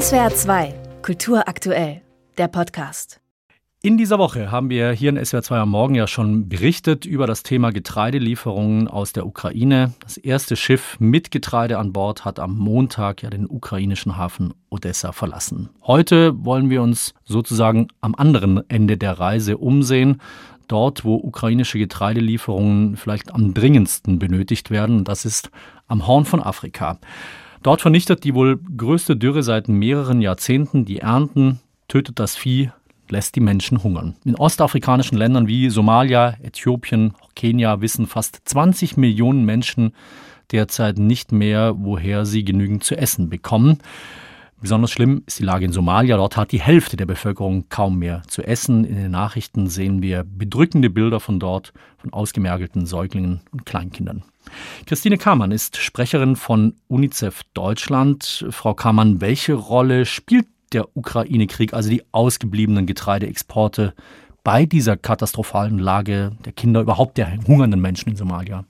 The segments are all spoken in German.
SWR 2, Kultur aktuell, der Podcast. In dieser Woche haben wir hier in SWR 2 am Morgen ja schon berichtet über das Thema Getreidelieferungen aus der Ukraine. Das erste Schiff mit Getreide an Bord hat am Montag ja den ukrainischen Hafen Odessa verlassen. Heute wollen wir uns sozusagen am anderen Ende der Reise umsehen. Dort, wo ukrainische Getreidelieferungen vielleicht am dringendsten benötigt werden, das ist am Horn von Afrika. Dort vernichtet die wohl größte Dürre seit mehreren Jahrzehnten die Ernten, tötet das Vieh, lässt die Menschen hungern. In ostafrikanischen Ländern wie Somalia, Äthiopien, Kenia wissen fast 20 Millionen Menschen derzeit nicht mehr, woher sie genügend zu essen bekommen. Besonders schlimm ist die Lage in Somalia. Dort hat die Hälfte der Bevölkerung kaum mehr zu essen. In den Nachrichten sehen wir bedrückende Bilder von dort, von ausgemergelten Säuglingen und Kleinkindern. Christine Kamann ist Sprecherin von UNICEF Deutschland. Frau Kamann, welche Rolle spielt der Ukraine-Krieg, also die ausgebliebenen Getreideexporte, bei dieser katastrophalen Lage der Kinder, überhaupt der hungernden Menschen in Somalia?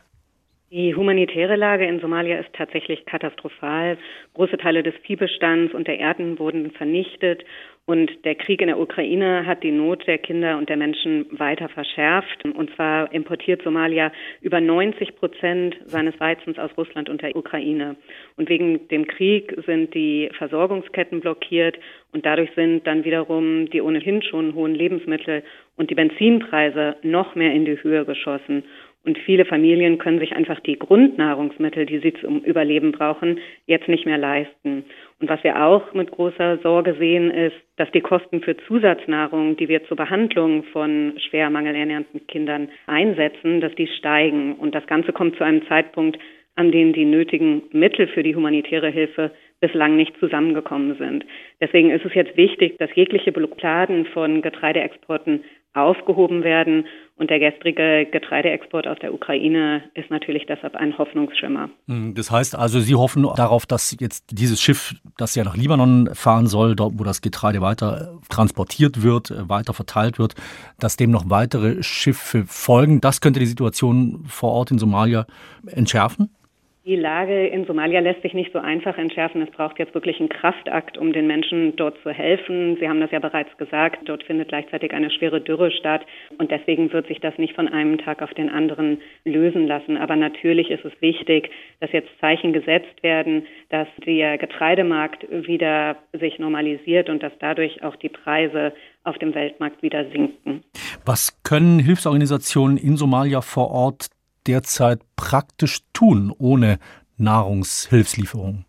Die humanitäre Lage in Somalia ist tatsächlich katastrophal. Große Teile des Viehbestands und der Erden wurden vernichtet und der Krieg in der Ukraine hat die Not der Kinder und der Menschen weiter verschärft. Und zwar importiert Somalia über 90 Prozent seines Weizens aus Russland und der Ukraine. Und wegen dem Krieg sind die Versorgungsketten blockiert und dadurch sind dann wiederum die ohnehin schon hohen Lebensmittel und die Benzinpreise noch mehr in die Höhe geschossen. Und viele Familien können sich einfach die Grundnahrungsmittel, die sie zum Überleben brauchen, jetzt nicht mehr leisten. Und was wir auch mit großer Sorge sehen, ist, dass die Kosten für Zusatznahrung, die wir zur Behandlung von schwer mangelernährten Kindern einsetzen, dass die steigen. Und das Ganze kommt zu einem Zeitpunkt, an dem die nötigen Mittel für die humanitäre Hilfe bislang nicht zusammengekommen sind. Deswegen ist es jetzt wichtig, dass jegliche Blockaden von Getreideexporten aufgehoben werden. Und der gestrige Getreideexport aus der Ukraine ist natürlich deshalb ein Hoffnungsschimmer. Hm, das heißt also, Sie hoffen darauf, dass jetzt dieses Schiff, das ja nach Libanon fahren soll, dort wo das Getreide weiter transportiert wird, äh, weiter verteilt wird, dass dem noch weitere Schiffe folgen. Das könnte die Situation vor Ort in Somalia entschärfen? Die Lage in Somalia lässt sich nicht so einfach entschärfen. Es braucht jetzt wirklich einen Kraftakt, um den Menschen dort zu helfen. Sie haben das ja bereits gesagt. Dort findet gleichzeitig eine schwere Dürre statt. Und deswegen wird sich das nicht von einem Tag auf den anderen lösen lassen. Aber natürlich ist es wichtig, dass jetzt Zeichen gesetzt werden, dass der Getreidemarkt wieder sich normalisiert und dass dadurch auch die Preise auf dem Weltmarkt wieder sinken. Was können Hilfsorganisationen in Somalia vor Ort derzeit praktisch tun ohne Nahrungshilfslieferungen?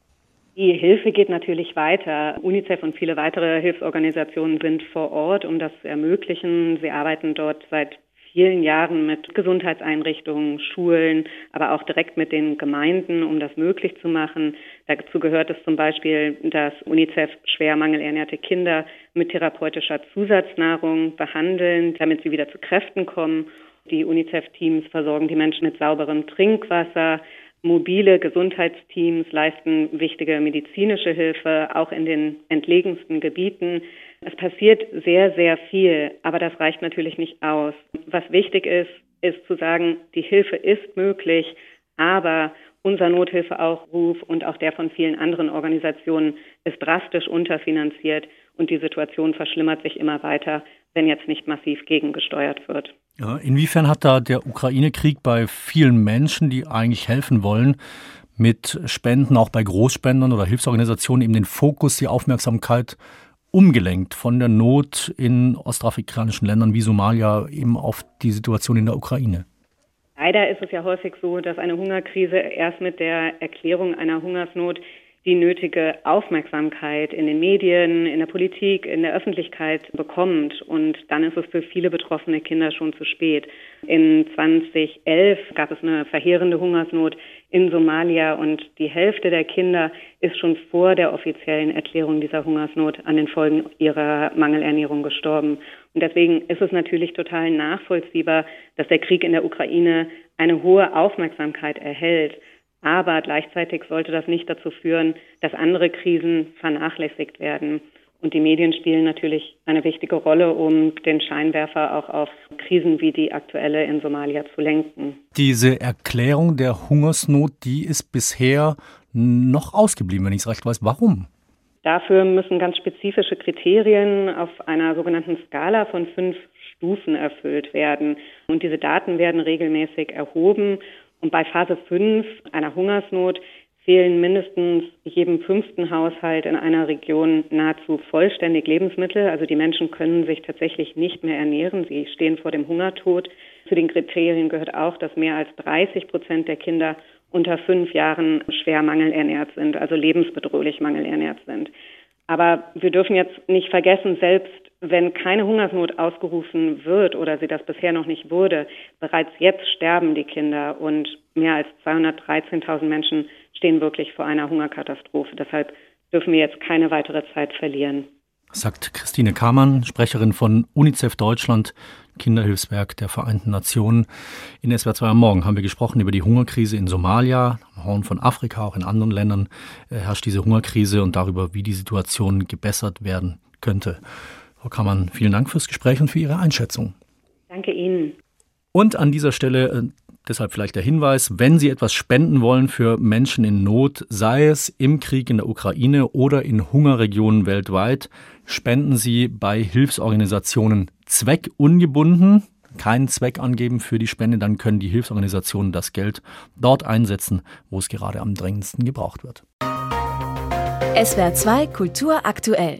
Die Hilfe geht natürlich weiter. UNICEF und viele weitere Hilfsorganisationen sind vor Ort, um das zu ermöglichen. Sie arbeiten dort seit vielen Jahren mit Gesundheitseinrichtungen, Schulen, aber auch direkt mit den Gemeinden, um das möglich zu machen. Dazu gehört es zum Beispiel, dass UNICEF schwer mangelernährte Kinder mit therapeutischer Zusatznahrung behandeln, damit sie wieder zu Kräften kommen die UNICEF-Teams versorgen die Menschen mit sauberem Trinkwasser. Mobile Gesundheitsteams leisten wichtige medizinische Hilfe, auch in den entlegensten Gebieten. Es passiert sehr, sehr viel, aber das reicht natürlich nicht aus. Was wichtig ist, ist zu sagen, die Hilfe ist möglich, aber unser Nothilfeaufruf und auch der von vielen anderen Organisationen ist drastisch unterfinanziert und die Situation verschlimmert sich immer weiter, wenn jetzt nicht massiv gegengesteuert wird. Inwiefern hat da der Ukraine-Krieg bei vielen Menschen, die eigentlich helfen wollen, mit Spenden, auch bei Großspendern oder Hilfsorganisationen, eben den Fokus, die Aufmerksamkeit umgelenkt von der Not in ostafrikanischen Ländern wie Somalia eben auf die Situation in der Ukraine? Leider ist es ja häufig so, dass eine Hungerkrise erst mit der Erklärung einer Hungersnot die nötige Aufmerksamkeit in den Medien, in der Politik, in der Öffentlichkeit bekommt. Und dann ist es für viele betroffene Kinder schon zu spät. In 2011 gab es eine verheerende Hungersnot in Somalia und die Hälfte der Kinder ist schon vor der offiziellen Erklärung dieser Hungersnot an den Folgen ihrer Mangelernährung gestorben. Und deswegen ist es natürlich total nachvollziehbar, dass der Krieg in der Ukraine eine hohe Aufmerksamkeit erhält. Aber gleichzeitig sollte das nicht dazu führen, dass andere Krisen vernachlässigt werden. Und die Medien spielen natürlich eine wichtige Rolle, um den Scheinwerfer auch auf Krisen wie die aktuelle in Somalia zu lenken. Diese Erklärung der Hungersnot, die ist bisher noch ausgeblieben, wenn ich es recht weiß. Warum? Dafür müssen ganz spezifische Kriterien auf einer sogenannten Skala von fünf Stufen erfüllt werden. Und diese Daten werden regelmäßig erhoben. Und bei Phase 5 einer Hungersnot fehlen mindestens jedem fünften Haushalt in einer Region nahezu vollständig Lebensmittel. Also die Menschen können sich tatsächlich nicht mehr ernähren. Sie stehen vor dem Hungertod. Zu den Kriterien gehört auch, dass mehr als 30 Prozent der Kinder unter fünf Jahren schwer mangelernährt sind, also lebensbedrohlich mangelernährt sind. Aber wir dürfen jetzt nicht vergessen, selbst wenn keine Hungersnot ausgerufen wird oder sie das bisher noch nicht wurde, bereits jetzt sterben die Kinder und mehr als 213.000 Menschen stehen wirklich vor einer Hungerkatastrophe. Deshalb dürfen wir jetzt keine weitere Zeit verlieren. Sagt Christine Kamann, Sprecherin von UNICEF Deutschland, Kinderhilfswerk der Vereinten Nationen. In SWR 2 am Morgen haben wir gesprochen über die Hungerkrise in Somalia, am Horn von Afrika, auch in anderen Ländern äh, herrscht diese Hungerkrise und darüber, wie die Situation gebessert werden könnte. Frau Kamann, vielen Dank fürs Gespräch und für Ihre Einschätzung. Danke Ihnen. Und an dieser Stelle äh, deshalb vielleicht der Hinweis, wenn Sie etwas spenden wollen für Menschen in Not, sei es im Krieg in der Ukraine oder in Hungerregionen weltweit, spenden Sie bei Hilfsorganisationen zweckungebunden, keinen Zweck angeben für die Spende, dann können die Hilfsorganisationen das Geld dort einsetzen, wo es gerade am dringendsten gebraucht wird. SWR 2 Kultur aktuell.